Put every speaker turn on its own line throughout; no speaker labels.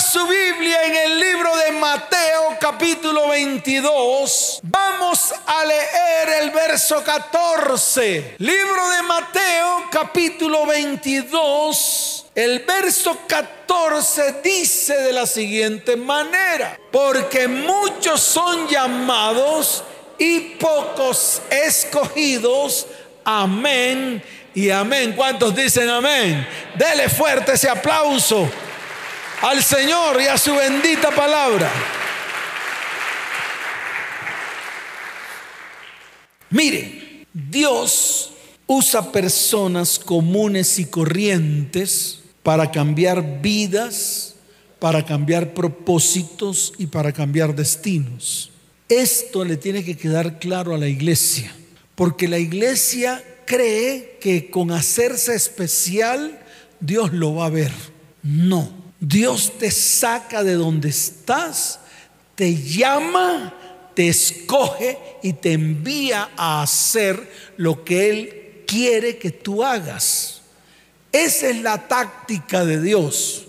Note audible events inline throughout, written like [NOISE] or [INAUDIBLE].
Su Biblia en el libro de Mateo capítulo 22. Vamos a leer el verso 14. Libro de Mateo capítulo 22. El verso 14 dice de la siguiente manera, porque muchos son llamados y pocos escogidos. Amén y amén. ¿Cuántos dicen amén? Dele fuerte ese aplauso al Señor y a su bendita palabra. Mire, Dios usa personas comunes y corrientes para cambiar vidas, para cambiar propósitos y para cambiar destinos. Esto le tiene que quedar claro a la iglesia, porque la iglesia cree que con hacerse especial Dios lo va a ver. No, Dios te saca de donde estás, te llama, te escoge y te envía a hacer lo que Él quiere que tú hagas. Esa es la táctica de Dios.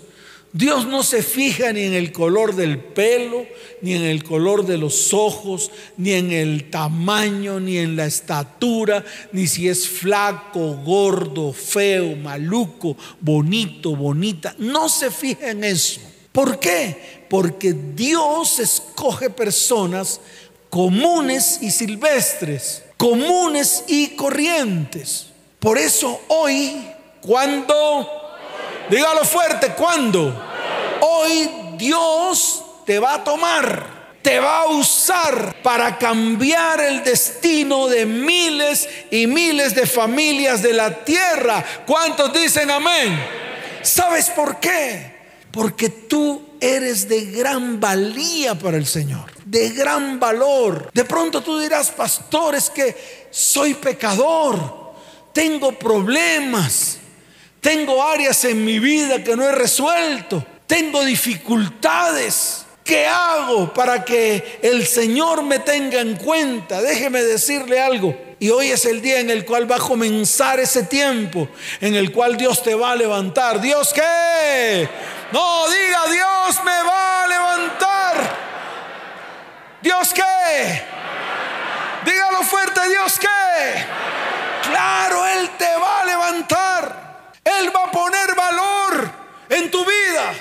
Dios no se fija ni en el color del pelo, ni en el color de los ojos, ni en el tamaño, ni en la estatura, ni si es flaco, gordo, feo, maluco, bonito, bonita. No se fija en eso. ¿Por qué? Porque Dios escoge personas comunes y silvestres, comunes y corrientes. Por eso hoy, cuando Dígalo fuerte, ¿cuándo? Hoy Dios te va a tomar te va a usar para cambiar el destino de miles y miles de familias de la tierra. ¿Cuántos dicen amén? ¿Sabes por qué? Porque tú eres de gran valía para el Señor, de gran valor. De pronto tú dirás, pastor, es que soy pecador, tengo problemas. Tengo áreas en mi vida que no he resuelto. Tengo dificultades. ¿Qué hago para que el Señor me tenga en cuenta? Déjeme decirle algo. Y hoy es el día en el cual va a comenzar ese tiempo, en el cual Dios te va a levantar. ¿Dios qué? No, diga, Dios me va a levantar. ¿Dios qué? Dígalo fuerte, Dios qué? Claro, Él te va a levantar. Él va a poner valor en tu vida.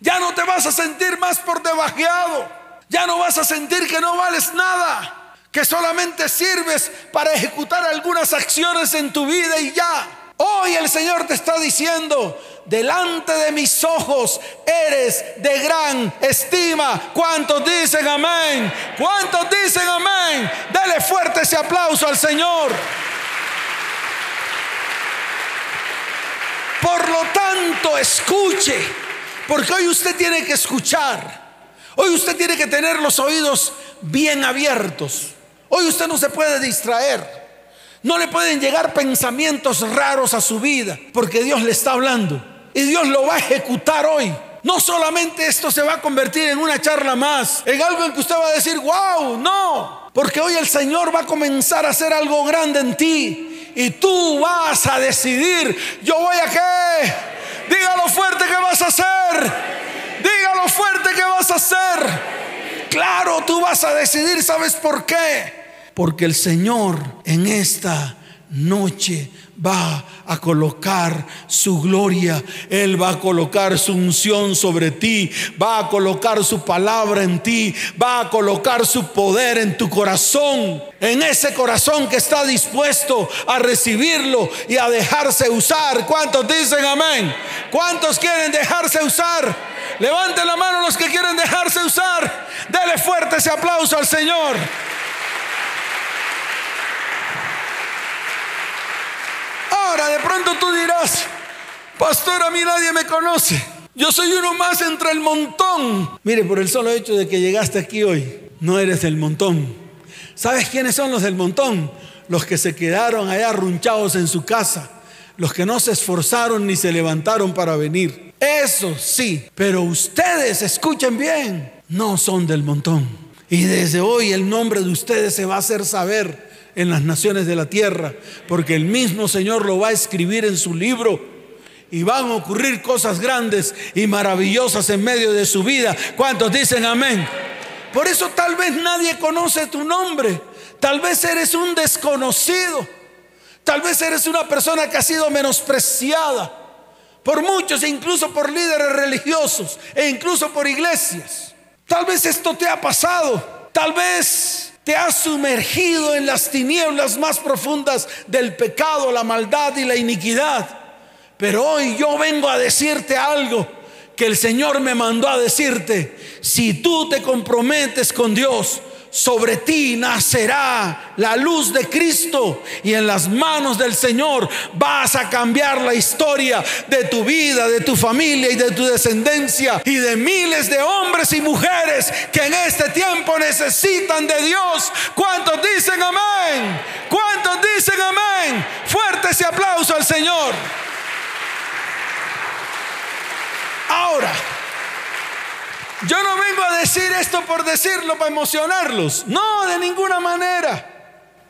Ya no te vas a sentir más por debajeado. Ya no vas a sentir que no vales nada. Que solamente sirves para ejecutar algunas acciones en tu vida y ya. Hoy el Señor te está diciendo, delante de mis ojos eres de gran estima. ¿Cuántos dicen amén? ¿Cuántos dicen amén? Dale fuerte ese aplauso al Señor. Por lo tanto, escuche, porque hoy usted tiene que escuchar. Hoy usted tiene que tener los oídos bien abiertos. Hoy usted no se puede distraer. No le pueden llegar pensamientos raros a su vida, porque Dios le está hablando. Y Dios lo va a ejecutar hoy. No solamente esto se va a convertir en una charla más, en algo en que usted va a decir, wow, no. Porque hoy el Señor va a comenzar a hacer algo grande en ti y tú vas a decidir, yo voy a qué. Dígalo fuerte que vas a hacer. Dígalo fuerte que vas a hacer. Claro, tú vas a decidir, ¿sabes por qué? Porque el Señor en esta noche va a colocar su gloria, Él va a colocar su unción sobre ti, va a colocar su palabra en ti, va a colocar su poder en tu corazón, en ese corazón que está dispuesto a recibirlo y a dejarse usar. ¿Cuántos dicen amén? ¿Cuántos quieren dejarse usar? Levanten la mano los que quieren dejarse usar. Dele fuerte ese aplauso al Señor. Ahora de pronto tú dirás, pastor, a mí nadie me conoce. Yo soy uno más entre el montón. Mire, por el solo hecho de que llegaste aquí hoy, no eres del montón. ¿Sabes quiénes son los del montón? Los que se quedaron allá arrunchados en su casa. Los que no se esforzaron ni se levantaron para venir. Eso sí, pero ustedes, escuchen bien, no son del montón. Y desde hoy el nombre de ustedes se va a hacer saber en las naciones de la tierra, porque el mismo Señor lo va a escribir en su libro y van a ocurrir cosas grandes y maravillosas en medio de su vida. ¿Cuántos dicen amén? Por eso tal vez nadie conoce tu nombre. Tal vez eres un desconocido. Tal vez eres una persona que ha sido menospreciada por muchos, incluso por líderes religiosos, e incluso por iglesias. Tal vez esto te ha pasado. Tal vez te has sumergido en las tinieblas más profundas del pecado, la maldad y la iniquidad. Pero hoy yo vengo a decirte algo que el Señor me mandó a decirte. Si tú te comprometes con Dios, sobre ti nacerá la luz de Cristo y en las manos del Señor vas a cambiar la historia de tu vida, de tu familia y de tu descendencia y de miles de hombres y mujeres que en este tiempo necesitan de Dios. ¿Cuántos dicen amén? ¿Cuántos dicen amén? Fuerte ese aplauso al Señor. Ahora, yo no vengo a decir esto por decirlo para emocionarlos. No, de ninguna manera.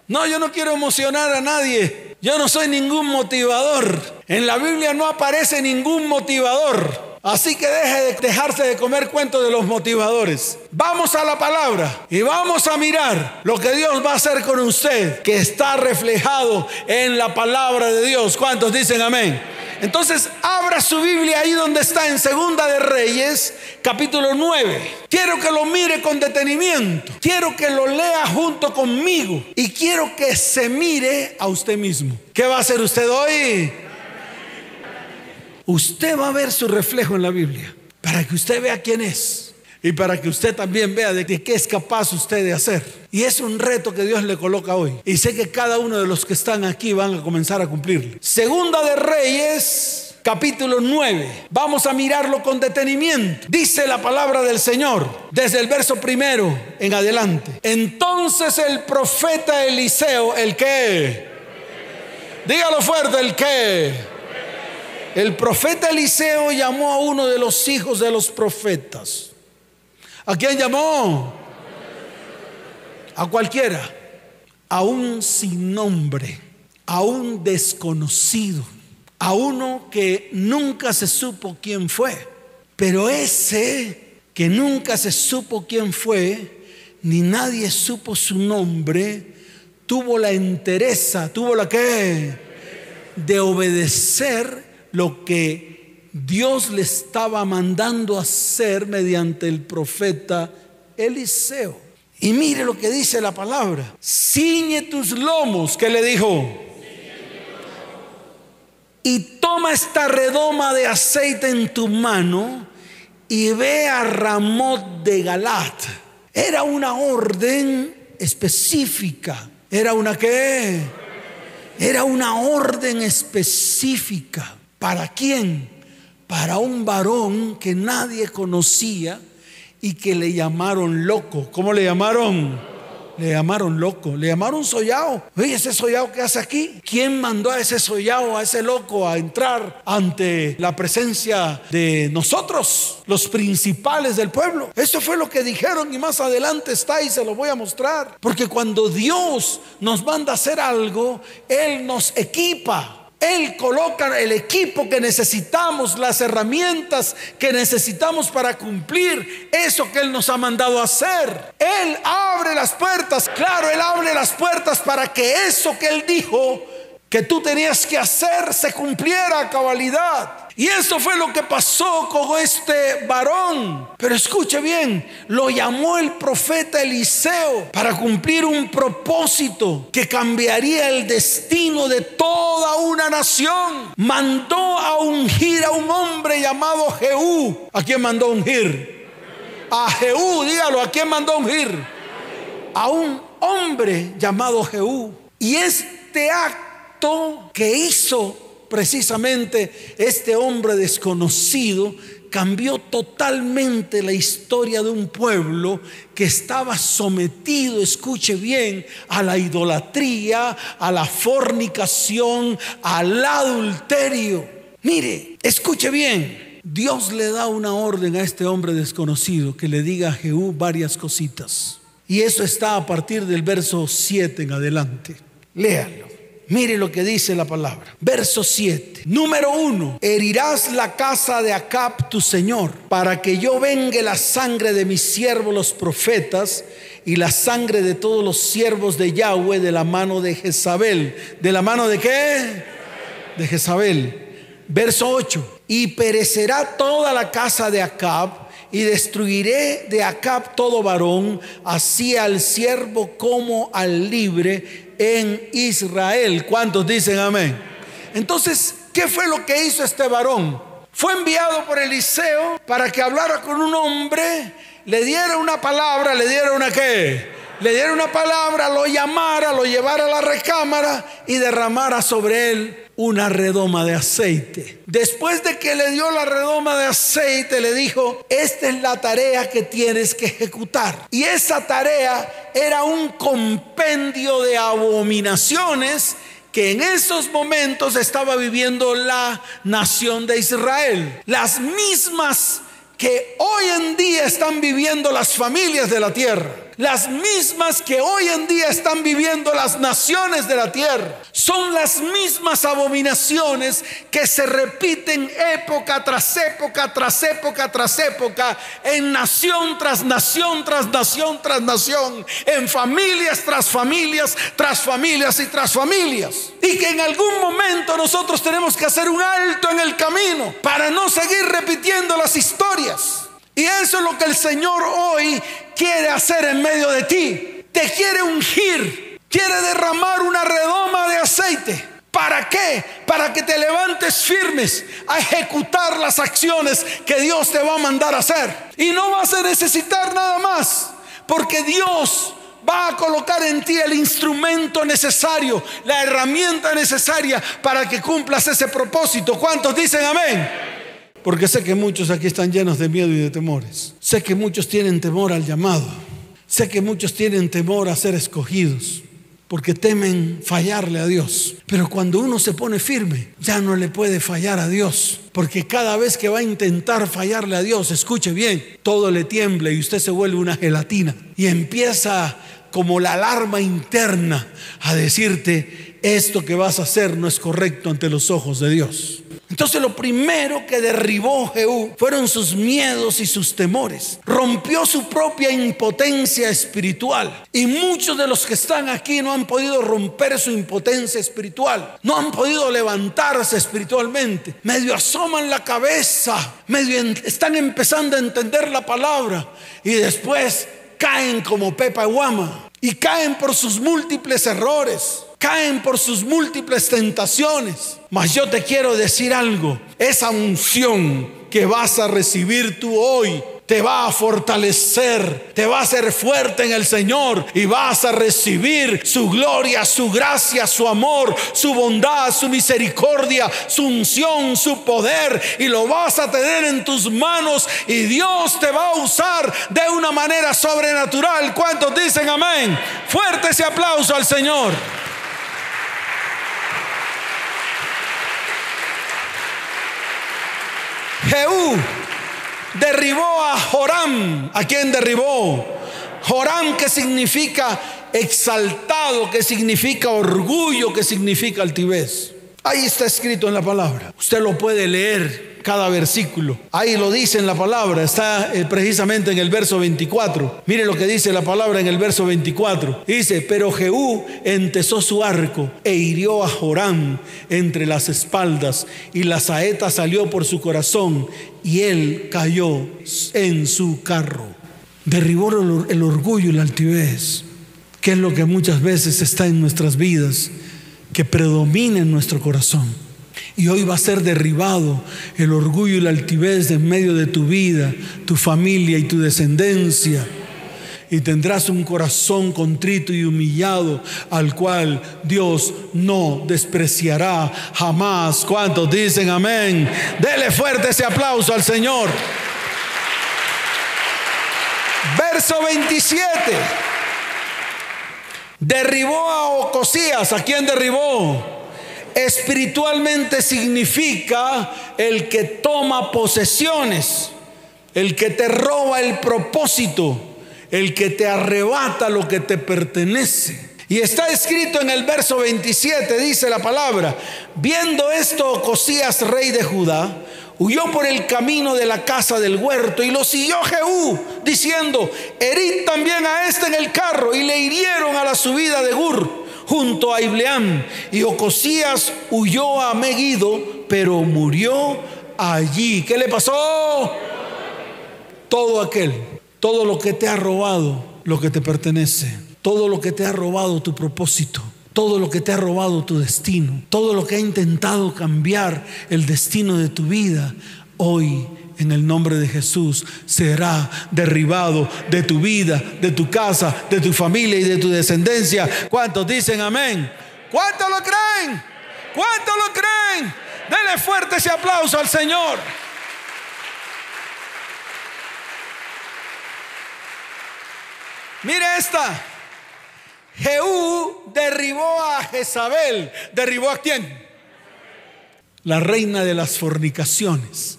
No, yo no quiero emocionar a nadie. Yo no soy ningún motivador. En la Biblia no aparece ningún motivador. Así que deje de dejarse de comer cuentos de los motivadores. Vamos a la palabra y vamos a mirar lo que Dios va a hacer con usted, que está reflejado en la palabra de Dios. ¿Cuántos dicen amén? Entonces, abra su Biblia ahí donde está en Segunda de Reyes, capítulo 9. Quiero que lo mire con detenimiento. Quiero que lo lea junto conmigo. Y quiero que se mire a usted mismo. ¿Qué va a hacer usted hoy? Usted va a ver su reflejo en la Biblia para que usted vea quién es y para que usted también vea de qué es capaz usted de hacer. Y es un reto que Dios le coloca hoy. Y sé que cada uno de los que están aquí van a comenzar a cumplirlo. Segunda de Reyes, capítulo 9. Vamos a mirarlo con detenimiento. Dice la palabra del Señor desde el verso primero en adelante. Entonces el profeta Eliseo, el que... Dígalo fuerte, el que... El profeta Eliseo llamó a uno de los hijos de los profetas ¿A quién llamó? A cualquiera. A un sin nombre, a un desconocido, a uno que nunca se supo quién fue. Pero ese que nunca se supo quién fue, ni nadie supo su nombre, tuvo la entereza, tuvo la que de obedecer lo que Dios le estaba mandando hacer mediante el profeta Eliseo. Y mire lo que dice la palabra. Ciñe tus lomos, que le dijo. Y toma esta redoma de aceite en tu mano y ve a Ramot de Galat. Era una orden específica. ¿Era una qué? Era una orden específica. ¿Para quién? Para un varón que nadie conocía y que le llamaron loco. ¿Cómo le llamaron? Le llamaron loco, le llamaron sollao. Oye, ese sollao que hace aquí, ¿quién mandó a ese sollao, a ese loco, a entrar ante la presencia de nosotros, los principales del pueblo? Eso fue lo que dijeron y más adelante está y se lo voy a mostrar. Porque cuando Dios nos manda a hacer algo, Él nos equipa. Él coloca el equipo que necesitamos, las herramientas que necesitamos para cumplir eso que Él nos ha mandado hacer. Él abre las puertas, claro, Él abre las puertas para que eso que Él dijo que tú tenías que hacer se cumpliera a cabalidad. Y eso fue lo que pasó con este varón. Pero escuche bien, lo llamó el profeta Eliseo para cumplir un propósito que cambiaría el destino de toda una nación. Mandó a ungir a un hombre llamado Jehú. ¿A quién mandó ungir? A Jehú, dígalo, ¿a quién mandó ungir? A un hombre llamado Jehú. Y este acto que hizo precisamente este hombre desconocido cambió totalmente la historia de un pueblo que estaba sometido, escuche bien, a la idolatría, a la fornicación, al adulterio. Mire, escuche bien, Dios le da una orden a este hombre desconocido que le diga a Jehú varias cositas. Y eso está a partir del verso 7 en adelante. Léalo. Mire lo que dice la palabra. Verso 7. Número 1. Herirás la casa de Acab tu señor, para que yo vengue la sangre de mis siervos los profetas y la sangre de todos los siervos de Yahweh de la mano de Jezabel. ¿De la mano de qué? De Jezabel. Verso 8. Y perecerá toda la casa de Acab y destruiré de Acab todo varón, así al siervo como al libre en Israel. ¿Cuántos dicen amén? Entonces, ¿qué fue lo que hizo este varón? Fue enviado por Eliseo para que hablara con un hombre, le diera una palabra, le diera una qué? Le diera una palabra, lo llamara, lo llevara a la recámara y derramara sobre él una redoma de aceite. Después de que le dio la redoma de aceite, le dijo, esta es la tarea que tienes que ejecutar. Y esa tarea era un compendio de abominaciones que en esos momentos estaba viviendo la nación de Israel. Las mismas que hoy en día están viviendo las familias de la tierra las mismas que hoy en día están viviendo las naciones de la tierra. Son las mismas abominaciones que se repiten época tras época, tras época, tras época, en nación tras nación, tras nación, tras nación, en familias tras familias, tras familias y tras familias. Y que en algún momento nosotros tenemos que hacer un alto en el camino para no seguir repitiendo las historias. Y eso es lo que el Señor hoy quiere hacer en medio de ti. Te quiere ungir, quiere derramar una redoma de aceite. ¿Para qué? Para que te levantes firmes a ejecutar las acciones que Dios te va a mandar a hacer. Y no vas a necesitar nada más, porque Dios va a colocar en ti el instrumento necesario, la herramienta necesaria para que cumplas ese propósito. ¿Cuántos dicen amén? Porque sé que muchos aquí están llenos de miedo y de temores. Sé que muchos tienen temor al llamado. Sé que muchos tienen temor a ser escogidos. Porque temen fallarle a Dios. Pero cuando uno se pone firme, ya no le puede fallar a Dios. Porque cada vez que va a intentar fallarle a Dios, escuche bien, todo le tiembla y usted se vuelve una gelatina. Y empieza como la alarma interna a decirte, esto que vas a hacer no es correcto ante los ojos de Dios. Entonces lo primero que derribó Jehú fueron sus miedos y sus temores. Rompió su propia impotencia espiritual. Y muchos de los que están aquí no han podido romper su impotencia espiritual. No han podido levantarse espiritualmente. Medio asoman la cabeza. Medio están empezando a entender la palabra. Y después caen como Pepa Guama. Y caen por sus múltiples errores caen por sus múltiples tentaciones. Mas yo te quiero decir algo, esa unción que vas a recibir tú hoy te va a fortalecer, te va a hacer fuerte en el Señor y vas a recibir su gloria, su gracia, su amor, su bondad, su misericordia, su unción, su poder y lo vas a tener en tus manos y Dios te va a usar de una manera sobrenatural. ¿Cuántos dicen amén? Fuerte ese aplauso al Señor. Jehú derribó a Joram. ¿A quién derribó? Joram que significa exaltado, que significa orgullo, que significa altivez. Ahí está escrito en la palabra. Usted lo puede leer cada versículo. Ahí lo dice en la palabra, está eh, precisamente en el verso 24. Mire lo que dice la palabra en el verso 24. Dice, pero Jehú entesó su arco e hirió a Joram entre las espaldas y la saeta salió por su corazón y él cayó en su carro. Derribó el orgullo y la altivez, que es lo que muchas veces está en nuestras vidas, que predomina en nuestro corazón. Y hoy va a ser derribado el orgullo y la altivez en medio de tu vida, tu familia y tu descendencia. Y tendrás un corazón contrito y humillado al cual Dios no despreciará jamás. ¿Cuántos dicen amén? Dele fuerte ese aplauso al Señor. Verso 27. Derribó a Ocosías. ¿A quién derribó? Espiritualmente significa el que toma posesiones, el que te roba el propósito, el que te arrebata lo que te pertenece. Y está escrito en el verso 27, dice la palabra, viendo esto Ocosías, rey de Judá, huyó por el camino de la casa del huerto y lo siguió Jehú, diciendo, herid también a este en el carro, y le hirieron a la subida de Gur, junto a Ibleam, y Ocosías huyó a Megido, pero murió allí. ¿Qué le pasó? Todo aquel, todo lo que te ha robado, lo que te pertenece, todo lo que te ha robado tu propósito todo lo que te ha robado tu destino, todo lo que ha intentado cambiar el destino de tu vida, hoy en el nombre de Jesús será derribado de tu vida, de tu casa, de tu familia y de tu descendencia. ¿Cuántos dicen amén? ¿Cuántos lo creen? ¿Cuántos lo creen? Dele fuerte ese aplauso al Señor. Mire esta. Jehú derribó a Jezabel. ¿Derribó a quién? La reina de las fornicaciones,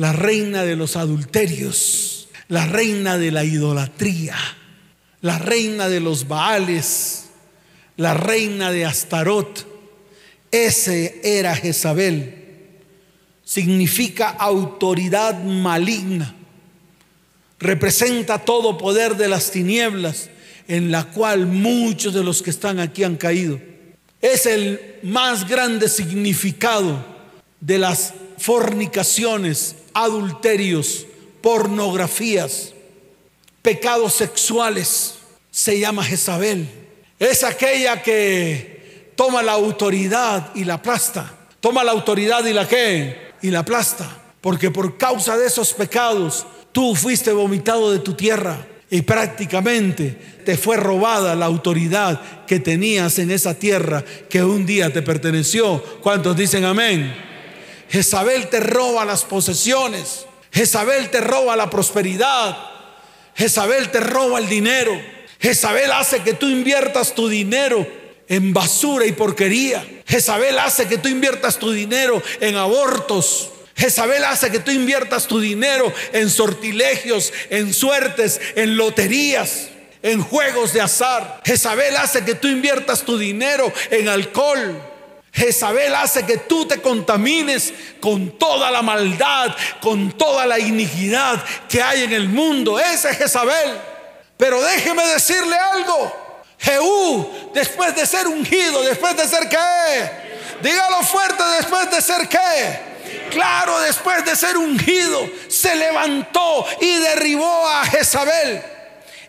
la reina de los adulterios, la reina de la idolatría, la reina de los Baales, la reina de Astarot. Ese era Jezabel. Significa autoridad maligna. Representa todo poder de las tinieblas en la cual muchos de los que están aquí han caído. Es el más grande significado de las fornicaciones, adulterios, pornografías, pecados sexuales. Se llama Jezabel. Es aquella que toma la autoridad y la aplasta. Toma la autoridad y la qué? Y la aplasta. Porque por causa de esos pecados tú fuiste vomitado de tu tierra y prácticamente te fue robada la autoridad que tenías en esa tierra que un día te perteneció. ¿Cuántos dicen amén? Jezabel te roba las posesiones. Jezabel te roba la prosperidad. Jezabel te roba el dinero. Jezabel hace que tú inviertas tu dinero en basura y porquería. Jezabel hace que tú inviertas tu dinero en abortos. Jezabel hace que tú inviertas tu dinero en sortilegios, en suertes, en loterías, en juegos de azar. Jezabel hace que tú inviertas tu dinero en alcohol. Jezabel hace que tú te contamines con toda la maldad, con toda la iniquidad que hay en el mundo. Ese es Jezabel. Pero déjeme decirle algo. Jehú, después de ser ungido, después de ser qué? Dígalo fuerte, después de ser qué? Claro, después de ser ungido, se levantó y derribó a Jezabel.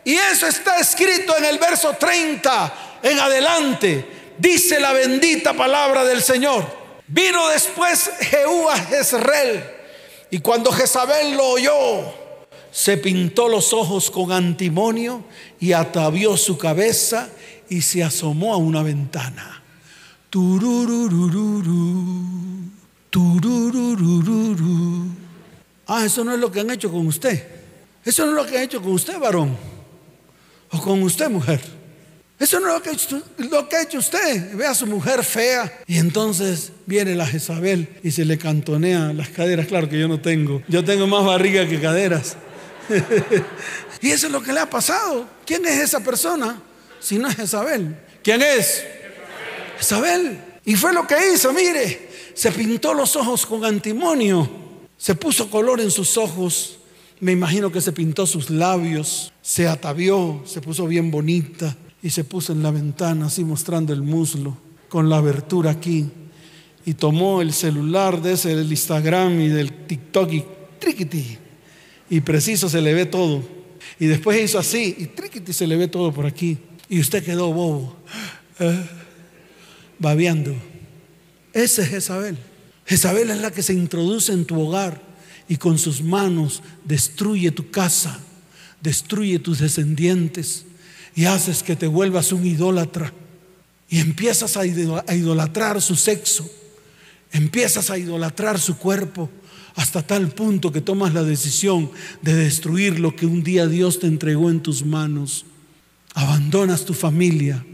Y eso está escrito en el verso 30 en adelante. Dice la bendita palabra del Señor. Vino después Jehú a Jezreel. Y cuando Jezabel lo oyó, se pintó los ojos con antimonio y atavió su cabeza y se asomó a una ventana. Turururururu. Ah, eso no es lo que han hecho con usted. Eso no es lo que han hecho con usted, varón. O con usted, mujer. Eso no es lo que, ha hecho, usted. Ve a su mujer fea y entonces viene la Jezabel y se le cantonea las caderas. Claro que yo no tengo. Yo tengo más barriga que caderas. [LAUGHS] y eso es lo que le ha pasado. ¿Quién es esa persona? Si no es Jezabel. ¿Quién es? Jezabel. Y fue lo que hizo, mire se pintó los ojos con antimonio, se puso color en sus ojos, me imagino que se pintó sus labios, se atavió, se puso bien bonita y se puso en la ventana así mostrando el muslo con la abertura aquí y tomó el celular de ese del Instagram y del TikTok y triquiti y preciso se le ve todo. Y después hizo así y triquiti se le ve todo por aquí y usted quedó bobo [GASPS] eh, babeando. Ese es Jezabel. Jezabel es la que se introduce en tu hogar y con sus manos destruye tu casa, destruye tus descendientes y haces que te vuelvas un idólatra. Y empiezas a idolatrar su sexo, empiezas a idolatrar su cuerpo, hasta tal punto que tomas la decisión de destruir lo que un día Dios te entregó en tus manos. Abandonas tu familia,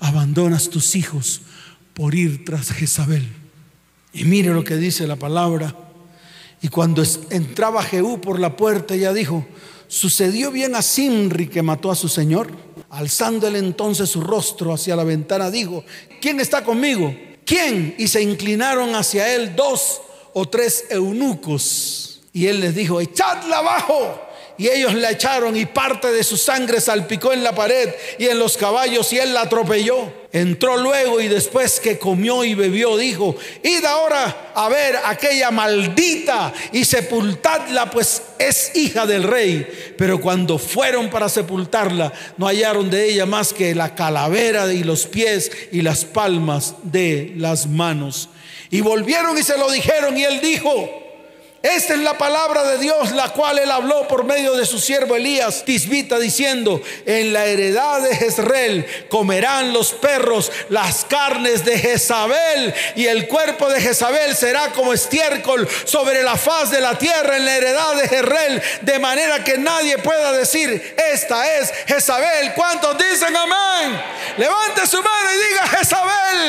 abandonas tus hijos, por ir tras Jezabel. Y mire lo que dice la palabra. Y cuando entraba Jehú por la puerta, ella dijo, ¿sucedió bien a Simri que mató a su señor? Alzando él entonces su rostro hacia la ventana, dijo, ¿quién está conmigo? ¿Quién? Y se inclinaron hacia él dos o tres eunucos. Y él les dijo, echadla abajo. Y ellos la echaron y parte de su sangre salpicó en la pared y en los caballos y él la atropelló. Entró luego y después que comió y bebió dijo, id ahora a ver aquella maldita y sepultadla, pues es hija del rey. Pero cuando fueron para sepultarla, no hallaron de ella más que la calavera y los pies y las palmas de las manos. Y volvieron y se lo dijeron y él dijo, esta es la palabra de Dios, la cual él habló por medio de su siervo Elías Tisbita, diciendo: En la heredad de Jezreel comerán los perros las carnes de Jezabel, y el cuerpo de Jezabel será como estiércol sobre la faz de la tierra en la heredad de Jezreel, de manera que nadie pueda decir: Esta es Jezabel. ¿Cuántos dicen amén? Levante su mano y diga: Jezabel,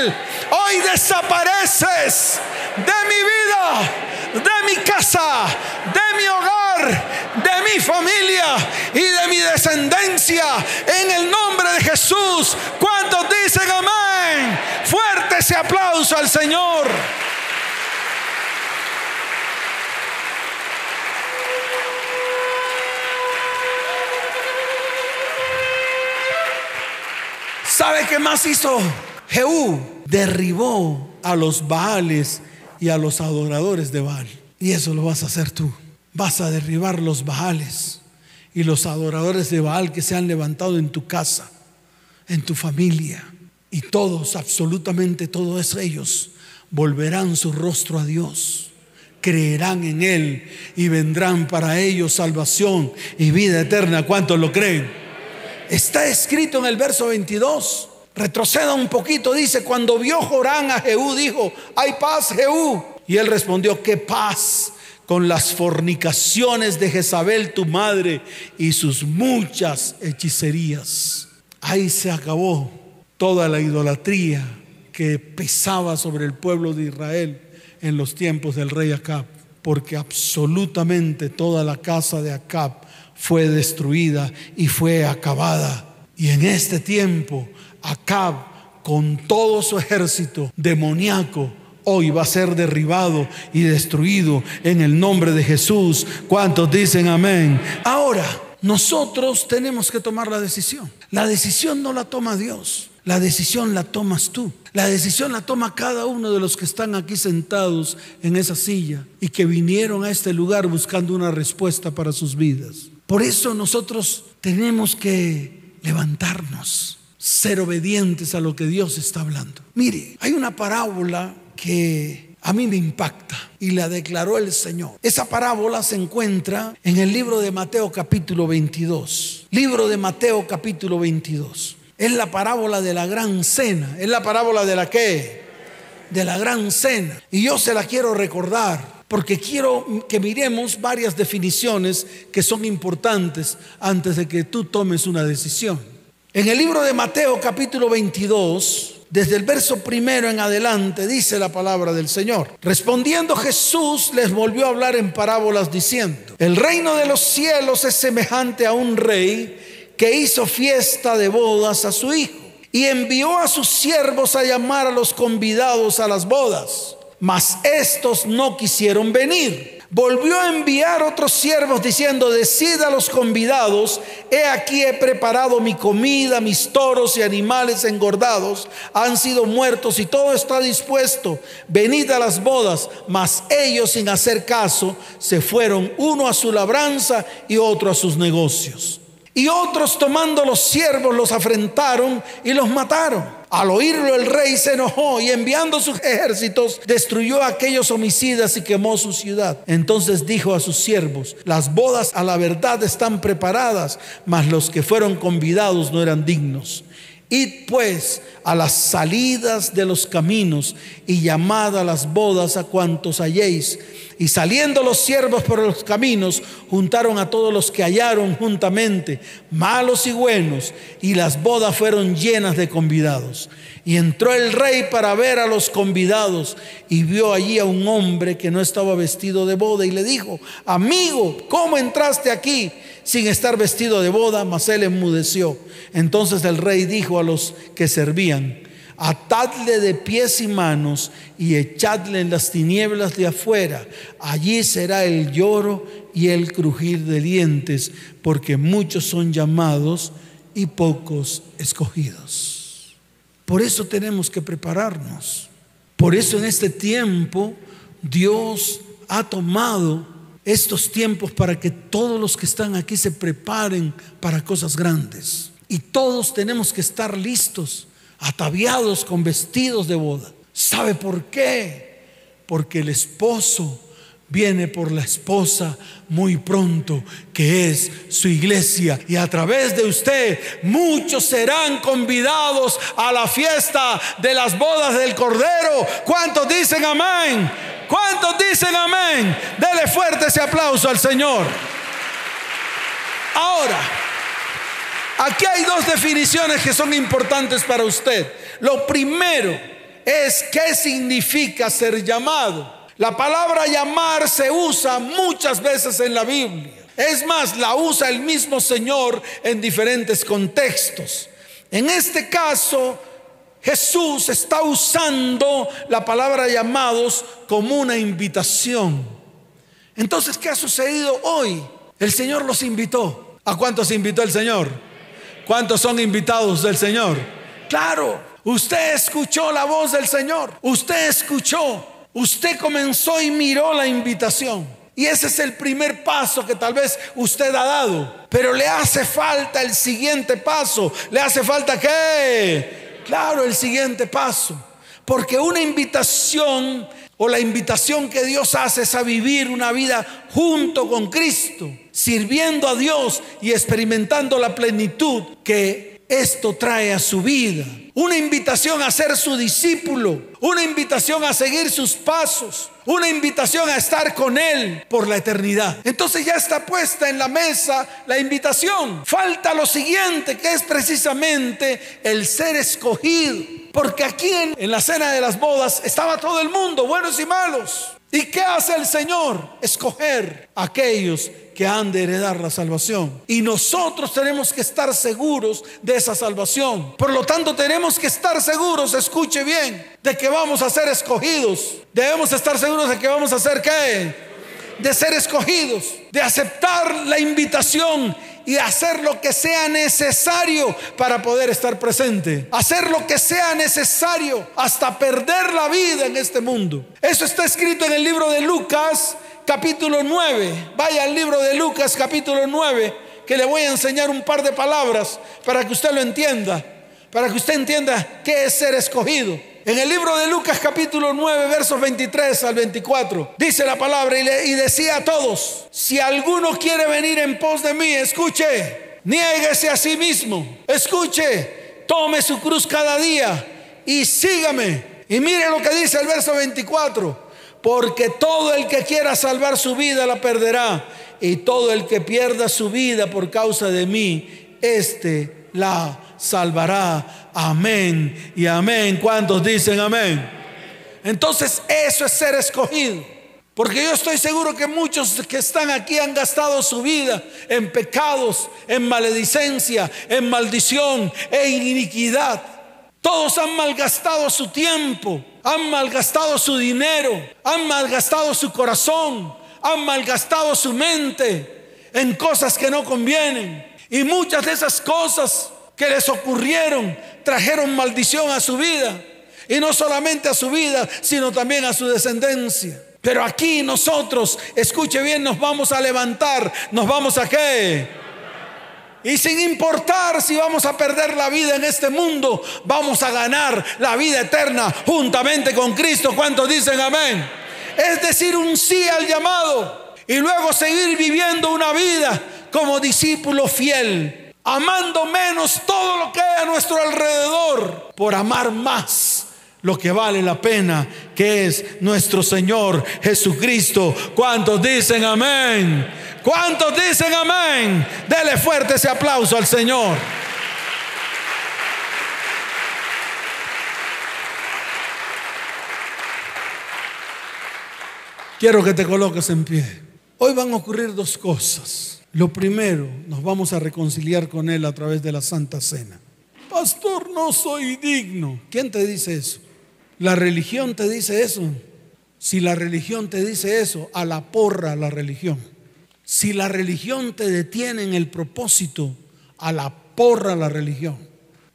desapareces de mi vida, de mi casa de mi hogar, de mi familia y de mi descendencia. En el nombre de Jesús. ¿Cuántos dicen amén? Fuerte ese aplauso al Señor. ¿Sabe qué más hizo? Jehú derribó a los Baales y a los adoradores de Baal. Y eso lo vas a hacer tú. Vas a derribar los Baales y los adoradores de Baal que se han levantado en tu casa, en tu familia. Y todos, absolutamente todos ellos, volverán su rostro a Dios. Creerán en Él y vendrán para ellos salvación y vida eterna. ¿Cuántos lo creen? Está escrito en el verso 22. Retroceda un poquito, dice, cuando vio Jorán a Jehú, dijo, hay paz, Jehú. Y él respondió, qué paz con las fornicaciones de Jezabel tu madre y sus muchas hechicerías. Ahí se acabó toda la idolatría que pesaba sobre el pueblo de Israel en los tiempos del rey Acab, porque absolutamente toda la casa de Acab fue destruida y fue acabada. Y en este tiempo, Acab, con todo su ejército demoníaco, hoy va a ser derribado y destruido en el nombre de Jesús. ¿Cuántos dicen amén? Ahora, nosotros tenemos que tomar la decisión. La decisión no la toma Dios. La decisión la tomas tú. La decisión la toma cada uno de los que están aquí sentados en esa silla y que vinieron a este lugar buscando una respuesta para sus vidas. Por eso nosotros tenemos que levantarnos, ser obedientes a lo que Dios está hablando. Mire, hay una parábola que a mí me impacta y la declaró el Señor. Esa parábola se encuentra en el libro de Mateo capítulo 22. Libro de Mateo capítulo 22. Es la parábola de la gran cena. Es la parábola de la qué? De la gran cena. Y yo se la quiero recordar porque quiero que miremos varias definiciones que son importantes antes de que tú tomes una decisión. En el libro de Mateo capítulo 22 desde el verso primero en adelante dice la palabra del Señor. Respondiendo Jesús les volvió a hablar en parábolas diciendo, el reino de los cielos es semejante a un rey que hizo fiesta de bodas a su hijo y envió a sus siervos a llamar a los convidados a las bodas, mas estos no quisieron venir volvió a enviar otros siervos diciendo, decid a los convidados, he aquí he preparado mi comida, mis toros y animales engordados han sido muertos y todo está dispuesto, venid a las bodas, mas ellos sin hacer caso se fueron uno a su labranza y otro a sus negocios. Y otros tomando los siervos los afrentaron y los mataron. Al oírlo el rey se enojó y enviando sus ejércitos destruyó a aquellos homicidas y quemó su ciudad. Entonces dijo a sus siervos, las bodas a la verdad están preparadas, mas los que fueron convidados no eran dignos. Id pues a las salidas de los caminos y llamad a las bodas a cuantos halléis. Y saliendo los siervos por los caminos, juntaron a todos los que hallaron juntamente, malos y buenos, y las bodas fueron llenas de convidados. Y entró el rey para ver a los convidados y vio allí a un hombre que no estaba vestido de boda y le dijo, amigo, ¿cómo entraste aquí sin estar vestido de boda, mas él enmudeció. Entonces el rey dijo a los que servían, atadle de pies y manos y echadle en las tinieblas de afuera. Allí será el lloro y el crujir de dientes, porque muchos son llamados y pocos escogidos. Por eso tenemos que prepararnos. Por eso en este tiempo Dios ha tomado estos tiempos para que todos los que están aquí se preparen para cosas grandes. Y todos tenemos que estar listos, ataviados con vestidos de boda. ¿Sabe por qué? Porque el esposo viene por la esposa muy pronto, que es su iglesia. Y a través de usted muchos serán convidados a la fiesta de las bodas del Cordero. ¿Cuántos dicen amén? ¿Cuántos dicen amén? Dele fuerte ese aplauso al Señor. Ahora, aquí hay dos definiciones que son importantes para usted. Lo primero es qué significa ser llamado. La palabra llamar se usa muchas veces en la Biblia. Es más, la usa el mismo Señor en diferentes contextos. En este caso, Jesús está usando la palabra llamados como una invitación. Entonces, ¿qué ha sucedido hoy? El Señor los invitó. ¿A cuántos invitó el Señor? ¿Cuántos son invitados del Señor? Claro, usted escuchó la voz del Señor. Usted escuchó. Usted comenzó y miró la invitación. Y ese es el primer paso que tal vez usted ha dado. Pero le hace falta el siguiente paso. Le hace falta qué? Claro, el siguiente paso. Porque una invitación o la invitación que Dios hace es a vivir una vida junto con Cristo, sirviendo a Dios y experimentando la plenitud que esto trae a su vida. Una invitación a ser su discípulo, una invitación a seguir sus pasos, una invitación a estar con Él por la eternidad. Entonces ya está puesta en la mesa la invitación. Falta lo siguiente, que es precisamente el ser escogido. Porque aquí en, en la cena de las bodas estaba todo el mundo, buenos y malos. ¿Y qué hace el Señor? Escoger a aquellos que han de heredar la salvación. Y nosotros tenemos que estar seguros de esa salvación. Por lo tanto, tenemos que estar seguros, escuche bien, de que vamos a ser escogidos. Debemos estar seguros de que vamos a ser qué? De ser escogidos, de aceptar la invitación y hacer lo que sea necesario para poder estar presente. Hacer lo que sea necesario hasta perder la vida en este mundo. Eso está escrito en el libro de Lucas capítulo 9. Vaya al libro de Lucas capítulo 9, que le voy a enseñar un par de palabras para que usted lo entienda, para que usted entienda qué es ser escogido. En el libro de Lucas capítulo 9, versos 23 al 24, dice la palabra y, y decía a todos, si alguno quiere venir en pos de mí, escuche, niéguese a sí mismo, escuche, tome su cruz cada día y sígame. Y mire lo que dice el verso 24, porque todo el que quiera salvar su vida la perderá, y todo el que pierda su vida por causa de mí, éste la salvará. Amén y amén. ¿Cuántos dicen amén? Entonces eso es ser escogido. Porque yo estoy seguro que muchos que están aquí han gastado su vida en pecados, en maledicencia, en maldición, en iniquidad. Todos han malgastado su tiempo, han malgastado su dinero, han malgastado su corazón, han malgastado su mente en cosas que no convienen. Y muchas de esas cosas que les ocurrieron trajeron maldición a su vida. Y no solamente a su vida, sino también a su descendencia. Pero aquí nosotros, escuche bien, nos vamos a levantar, nos vamos a qué? Y sin importar si vamos a perder la vida en este mundo, vamos a ganar la vida eterna juntamente con Cristo. ¿Cuántos dicen amén? Es decir, un sí al llamado y luego seguir viviendo una vida como discípulo fiel amando menos todo lo que hay a nuestro alrededor, por amar más lo que vale la pena, que es nuestro Señor Jesucristo. ¿Cuántos dicen amén? ¿Cuántos dicen amén? Dele fuerte ese aplauso al Señor. Quiero que te coloques en pie. Hoy van a ocurrir dos cosas. Lo primero, nos vamos a reconciliar con Él a través de la Santa Cena. Pastor, no soy digno. ¿Quién te dice eso? La religión te dice eso. Si la religión te dice eso, a la porra la religión. Si la religión te detiene en el propósito, a la porra la religión.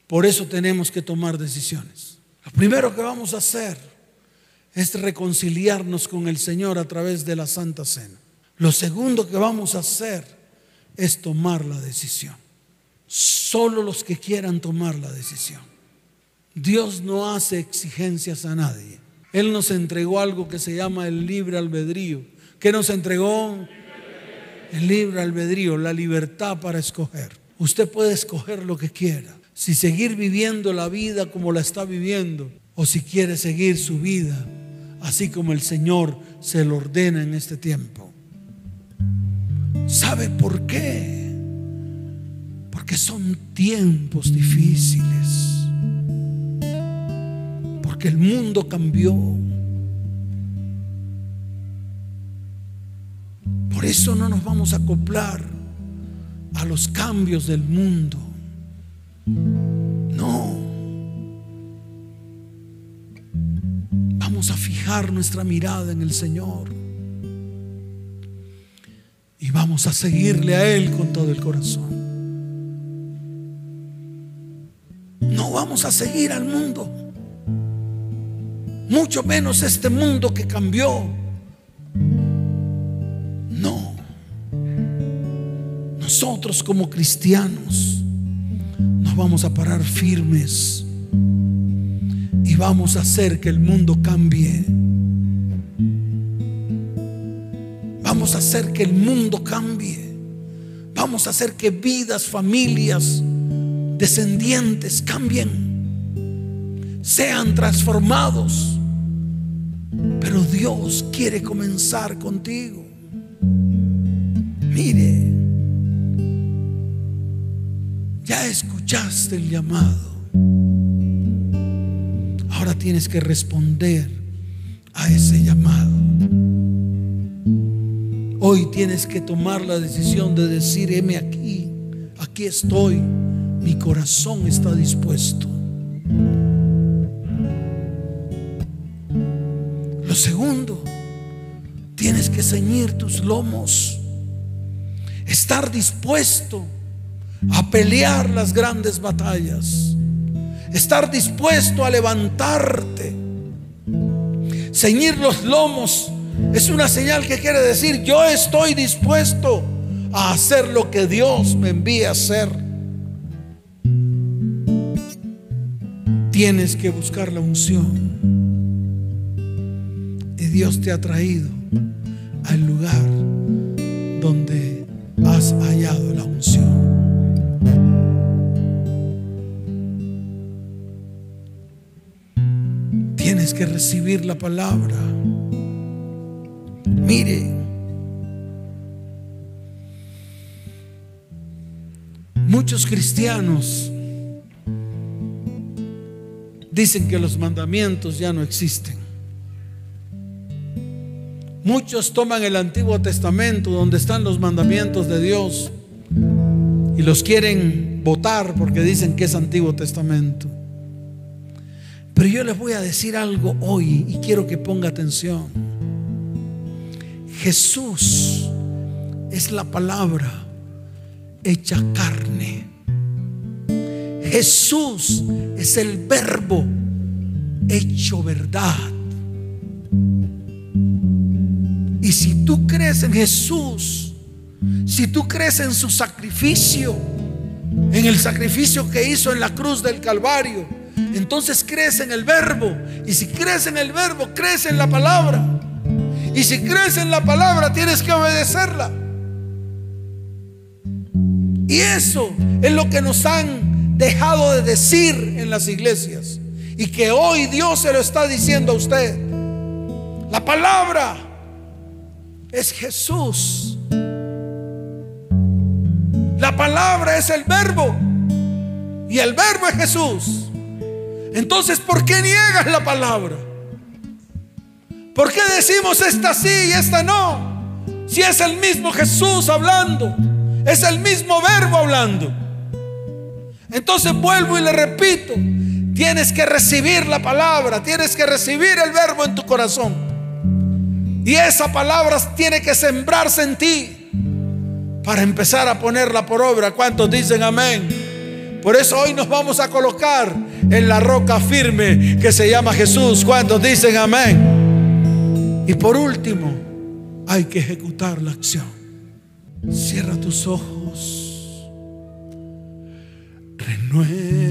Por eso tenemos que tomar decisiones. Lo primero que vamos a hacer es reconciliarnos con el Señor a través de la Santa Cena. Lo segundo que vamos a hacer es tomar la decisión. Solo los que quieran tomar la decisión. Dios no hace exigencias a nadie. Él nos entregó algo que se llama el libre albedrío. ¿Qué nos entregó? El libre albedrío, la libertad para escoger. Usted puede escoger lo que quiera. Si seguir viviendo la vida como la está viviendo o si quiere seguir su vida así como el Señor se lo ordena en este tiempo. ¿Sabe por qué? Porque son tiempos difíciles. Porque el mundo cambió. Por eso no nos vamos a acoplar a los cambios del mundo. No. Vamos a fijar nuestra mirada en el Señor. Y vamos a seguirle a Él con todo el corazón. No vamos a seguir al mundo. Mucho menos este mundo que cambió. No. Nosotros como cristianos nos vamos a parar firmes y vamos a hacer que el mundo cambie. Vamos a hacer que el mundo cambie. Vamos a hacer que vidas, familias, descendientes cambien. Sean transformados. Pero Dios quiere comenzar contigo. Mire, ya escuchaste el llamado. Ahora tienes que responder a ese llamado. Hoy tienes que tomar la decisión de decir, aquí, aquí estoy, mi corazón está dispuesto. Segundo, tienes que ceñir tus lomos, estar dispuesto a pelear las grandes batallas, estar dispuesto a levantarte, ceñir los lomos es una señal que quiere decir, yo estoy dispuesto a hacer lo que Dios me envía a hacer. Tienes que buscar la unción. Dios te ha traído al lugar donde has hallado la unción. Tienes que recibir la palabra. Mire, muchos cristianos dicen que los mandamientos ya no existen. Muchos toman el Antiguo Testamento donde están los mandamientos de Dios y los quieren votar porque dicen que es Antiguo Testamento. Pero yo les voy a decir algo hoy y quiero que ponga atención. Jesús es la palabra hecha carne. Jesús es el verbo hecho verdad. Si tú crees en Jesús, si tú crees en su sacrificio, en el sacrificio que hizo en la cruz del Calvario, entonces crees en el verbo. Y si crees en el verbo, crees en la palabra. Y si crees en la palabra, tienes que obedecerla. Y eso es lo que nos han dejado de decir en las iglesias. Y que hoy Dios se lo está diciendo a usted. La palabra es Jesús. La palabra es el verbo. Y el verbo es Jesús. Entonces, ¿por qué niegas la palabra? ¿Por qué decimos esta sí y esta no? Si es el mismo Jesús hablando, Es el mismo verbo hablando. Entonces vuelvo y le repito, tienes que recibir la palabra, tienes que recibir el verbo en tu corazón. Y esa palabra tiene que sembrarse en ti para empezar a ponerla por obra. ¿Cuántos dicen amén? Por eso hoy nos vamos a colocar en la roca firme que se llama Jesús. ¿Cuántos dicen amén? Y por último, hay que ejecutar la acción. Cierra tus ojos. Renuévame,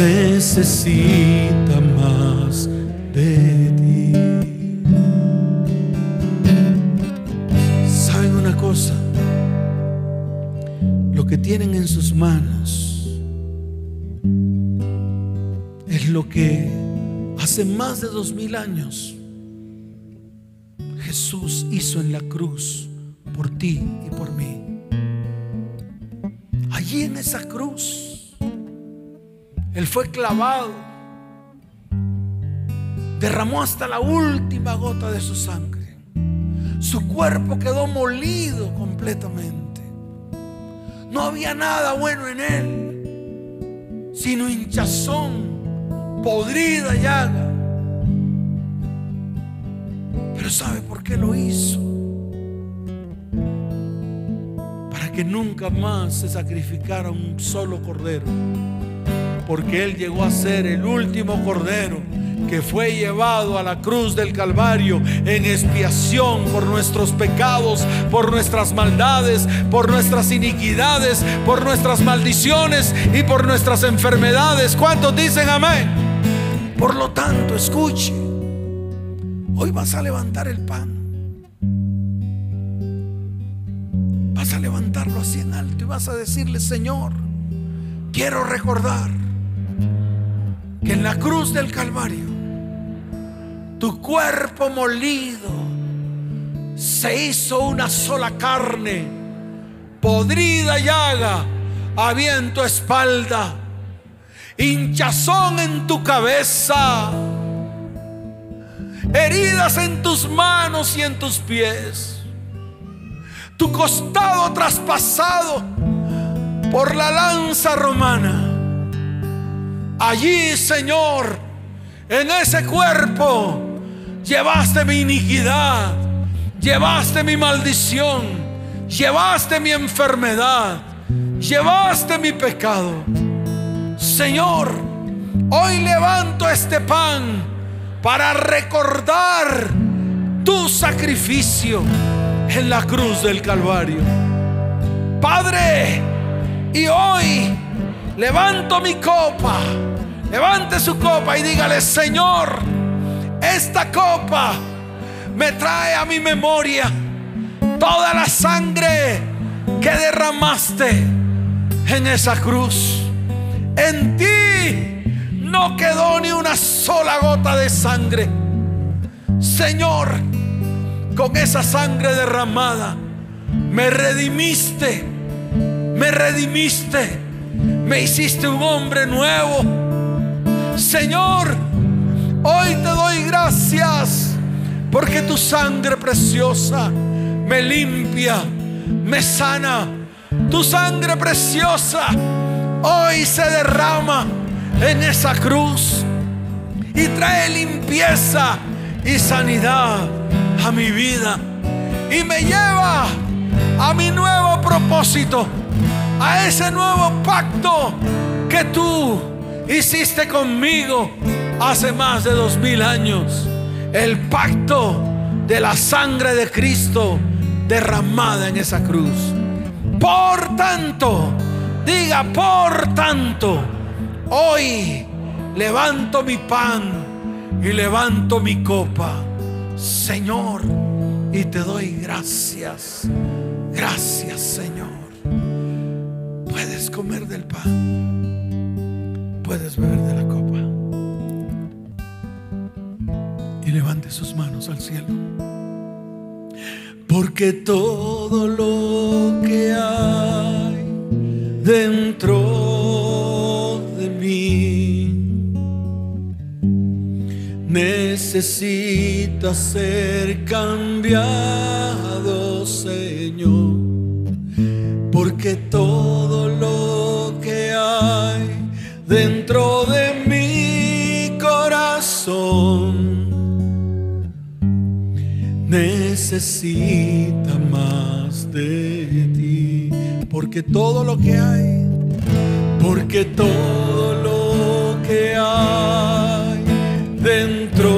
necesita más de ti. ¿Saben una cosa? Lo que tienen en sus manos es lo que hace más de dos mil años Jesús hizo en la cruz por ti y por mí. Allí en esa cruz, Él fue clavado, derramó hasta la última gota de su sangre. Su cuerpo quedó molido completamente. No había nada bueno en Él, sino hinchazón, podrida llaga. Pero ¿sabe por qué lo hizo? Para que nunca más se sacrificara un solo cordero. Porque Él llegó a ser el último cordero que fue llevado a la cruz del Calvario en expiación por nuestros pecados, por nuestras maldades, por nuestras iniquidades, por nuestras maldiciones y por nuestras enfermedades. ¿Cuántos dicen amén? Por lo tanto, escuche. Hoy vas a levantar el pan. Vas a levantarlo así en alto y vas a decirle, Señor, quiero recordar que en la cruz del Calvario, tu cuerpo molido se hizo una sola carne, podrida llaga había en tu espalda, hinchazón en tu cabeza heridas en tus manos y en tus pies, tu costado traspasado por la lanza romana. Allí, Señor, en ese cuerpo, llevaste mi iniquidad, llevaste mi maldición, llevaste mi enfermedad, llevaste mi pecado. Señor, hoy levanto este pan para recordar tu sacrificio en la cruz del Calvario. Padre, y hoy levanto mi copa, levante su copa y dígale, Señor, esta copa me trae a mi memoria toda la sangre que derramaste en esa cruz. En ti no quedó ni una sola gota de sangre. Señor, con esa sangre derramada, me redimiste, me redimiste, me hiciste un hombre nuevo. Señor, hoy te doy gracias porque tu sangre preciosa me limpia, me sana. Tu sangre preciosa hoy se derrama en esa cruz y trae limpieza y sanidad a mi vida y me lleva a mi nuevo propósito, a ese nuevo pacto que tú hiciste conmigo hace más de dos mil años. El pacto de la sangre de Cristo derramada en esa cruz. Por tanto, diga, por tanto, hoy levanto mi pan y levanto mi copa, Señor, y te doy gracias. Gracias, Señor. Puedes comer del pan, puedes beber de la copa. Y levante sus manos al cielo porque todo lo que hay dentro de mí necesita ser cambiado, Señor, porque todo lo que hay dentro de mi corazón necesita más de ti. Porque todo lo que hay, porque todo lo que hay dentro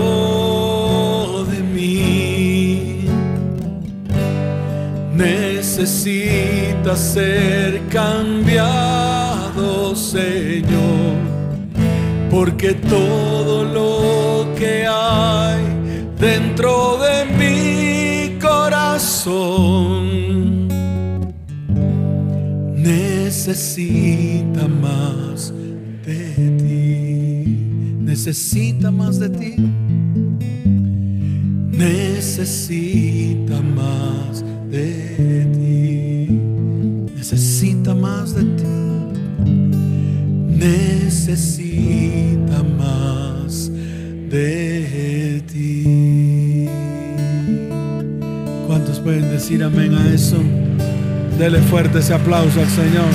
de mí necesita ser cambiado, Señor. Porque todo lo que hay dentro de mi corazón. Necesita más de ti, necesita más de ti, necesita más de ti, necesita más de ti. ¿Cuántos pueden decir amén a eso? Dele fuerte ese aplauso al Señor.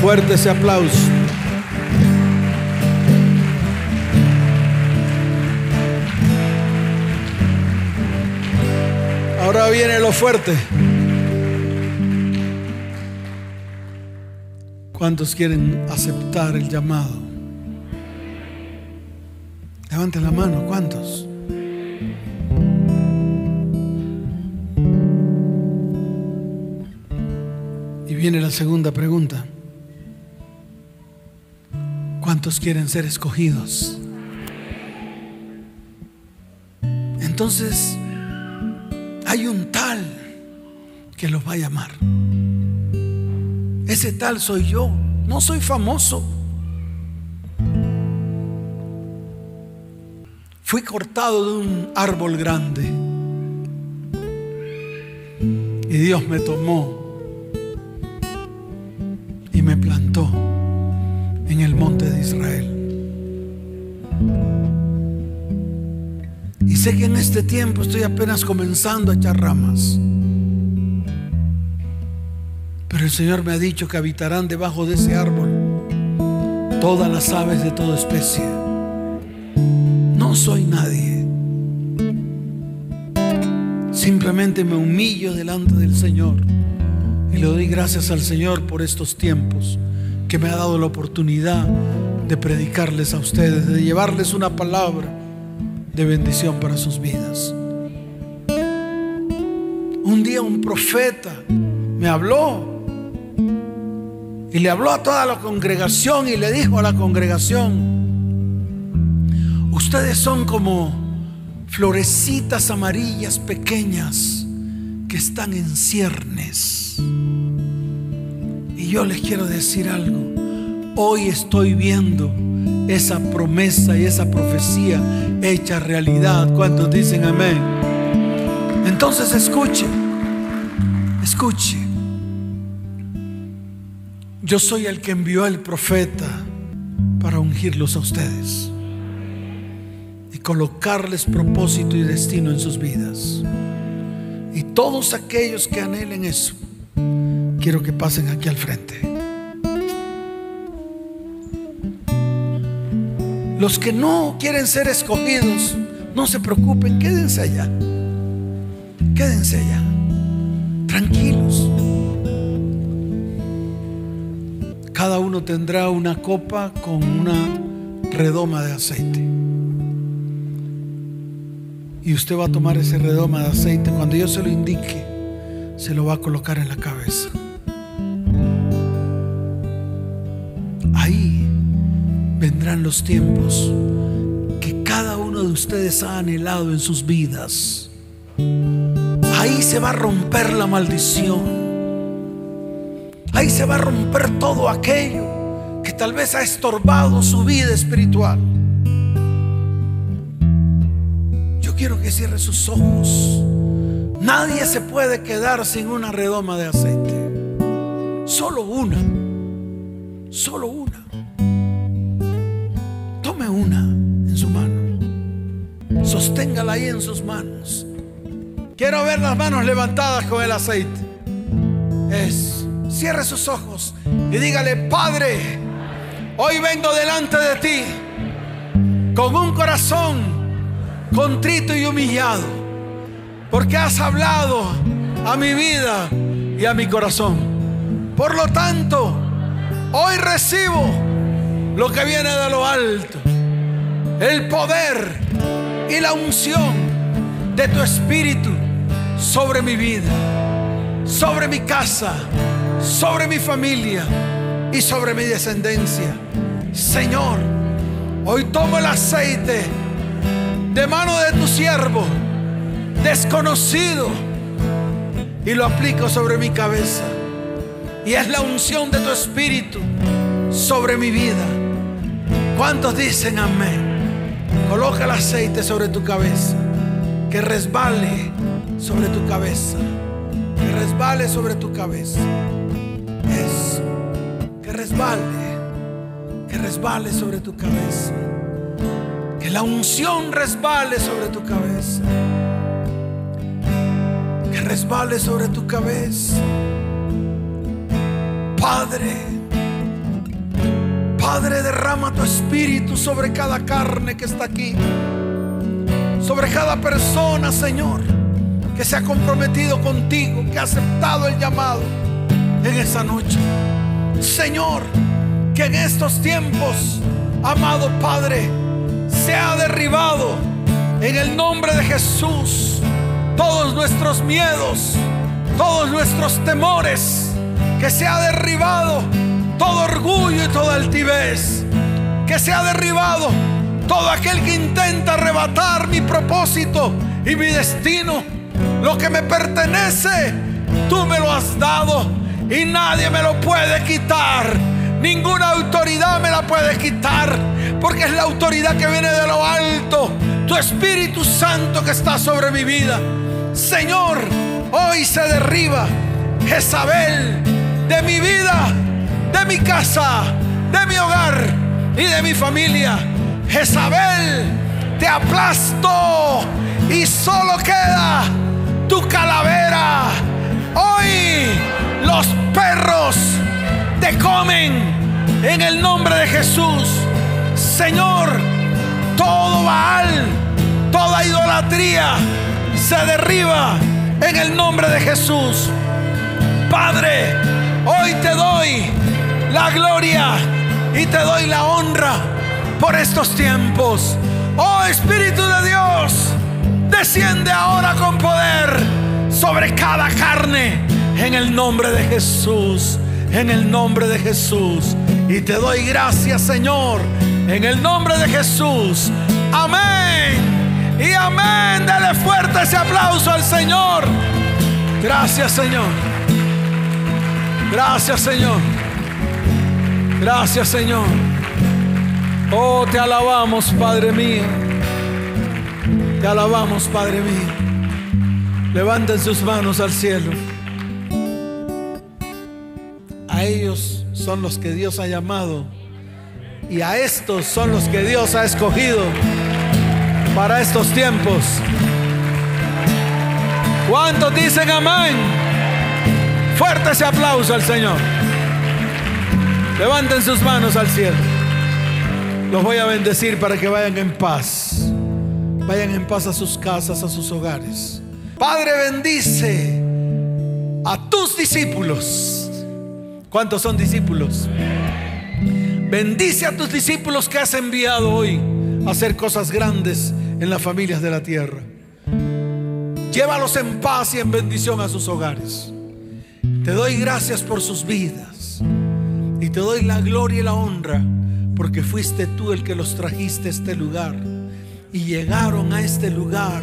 Fuerte ese aplauso. Ahora viene lo fuerte. ¿Cuántos quieren aceptar el llamado? Levanten la mano, ¿cuántos? Y viene la segunda pregunta. ¿Cuántos quieren ser escogidos? Entonces, hay un tal que los va a llamar. Ese tal soy yo. No soy famoso. Fui cortado de un árbol grande. Y Dios me tomó y me plantó en el monte de Israel. Y sé que en este tiempo estoy apenas comenzando a echar ramas. El Señor me ha dicho que habitarán debajo de ese árbol todas las aves de toda especie soy nadie. Simplemente me humillo delante del Señor y le doy gracias al Señor por estos tiempos que me ha dado la oportunidad de predicarles a ustedes, de llevarles una palabra de bendición para sus vidas. Un día un profeta me habló y le habló a toda la congregación y le dijo a la congregación, Ustedes son como florecitas amarillas pequeñas que están en ciernes. Y yo les quiero decir algo. Hoy estoy viendo esa promesa y esa profecía hecha realidad. ¿Cuántos dicen amén? Entonces escuche, escuche. Yo soy el que envió al profeta para ungirlos a ustedes y colocarles propósito y destino en sus vidas. Y todos aquellos que anhelen eso, quiero que pasen aquí al frente. Los que no quieren ser escogidos, no se preocupen, quédense allá. Quédense allá. Tranquilos. Cada uno tendrá una copa con una redoma de aceite. Y usted va a tomar ese redoma de aceite. Cuando yo se lo indique, se lo va a colocar en la cabeza. Ahí vendrán los tiempos que cada uno de ustedes ha anhelado en sus vidas. Ahí se va a romper la maldición. Ahí se va a romper todo aquello que tal vez ha estorbado su vida espiritual. quiero que cierre sus ojos. Nadie se puede quedar sin una redoma de aceite. Solo una. Solo una. Tome una en su mano. Sosténgala ahí en sus manos. Quiero ver las manos levantadas con el aceite. Es. Cierre sus ojos y dígale, Padre, hoy vengo delante de ti con un corazón contrito y humillado, porque has hablado a mi vida y a mi corazón. Por lo tanto, hoy recibo lo que viene de lo alto, el poder y la unción de tu espíritu sobre mi vida, sobre mi casa, sobre mi familia y sobre mi descendencia. Señor, hoy tomo el aceite de mano de tu siervo, desconocido, y lo aplico sobre mi cabeza. Y es la unción de tu espíritu sobre mi vida. ¿Cuántos dicen amén? Coloca el aceite sobre tu cabeza, que resbale sobre tu cabeza, que resbale sobre tu cabeza. Resbale, que resbale sobre tu cabeza. Que la unción resbale sobre tu cabeza. Que resbale sobre tu cabeza. Padre, Padre, derrama tu espíritu sobre cada carne que está aquí. Sobre cada persona, Señor, que se ha comprometido contigo, que ha aceptado el llamado en esa noche. Señor, que en estos tiempos, amado Padre, se ha derribado en el nombre de Jesús todos nuestros miedos, todos nuestros temores, que se ha derribado todo orgullo y toda altivez, que se ha derribado todo aquel que intenta arrebatar mi propósito y mi destino, lo que me pertenece, tú me lo has dado y nadie me lo puede quitar Ninguna autoridad me la puede quitar, porque es la autoridad que viene de lo alto, tu Espíritu Santo que está sobre mi vida. Señor, hoy se derriba Jezabel de mi vida, de mi casa, de mi hogar y de mi familia. Jezabel, te aplasto y solo queda tu calavera. Hoy los perros te comen en el nombre de Jesús. Señor, todo Baal, toda idolatría se derriba en el nombre de Jesús. Padre, hoy te doy la gloria y te doy la honra por estos tiempos. Oh Espíritu de Dios, desciende ahora con poder sobre cada carne en el nombre de Jesús en el nombre de Jesús. Y te doy gracias, Señor, en el nombre de Jesús. Amén. Y amén. Dale fuerte ese aplauso al Señor. Gracias, Señor. Gracias, Señor. Gracias Señor. Oh, te alabamos, Padre mío. Te alabamos, Padre mío. Levanten sus manos al cielo. A ellos son los que Dios ha llamado. Y a estos son los que Dios ha escogido para estos tiempos. ¿Cuántos dicen amén? Fuerte ese aplauso al Señor. Levanten sus manos al cielo. Los voy a bendecir para que vayan en paz. Vayan en paz a sus casas, a sus hogares. Padre, bendice a tus discípulos. ¿Cuántos son discípulos? Bendice a tus discípulos que has enviado hoy a hacer cosas grandes en las familias de la tierra. Llévalos en paz y en bendición a sus hogares. Te doy gracias por sus vidas. Y te doy la gloria y la honra porque fuiste tú el que los trajiste a este lugar. Y llegaron a este lugar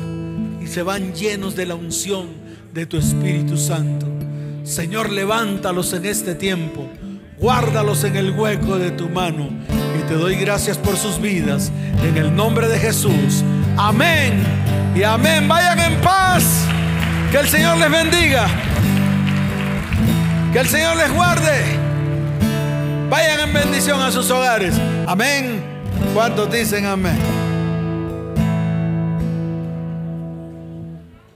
y se van llenos de la unción de tu Espíritu Santo. Señor, levántalos en este tiempo guárdalos en el hueco de tu mano. Y te doy gracias por sus vidas. En el nombre de Jesús. Amén. Y amén. Vayan en paz. Que el Señor les bendiga. Que el Señor les guarde. Vayan en bendición a sus hogares. Amén. ¿Cuántos dicen amén?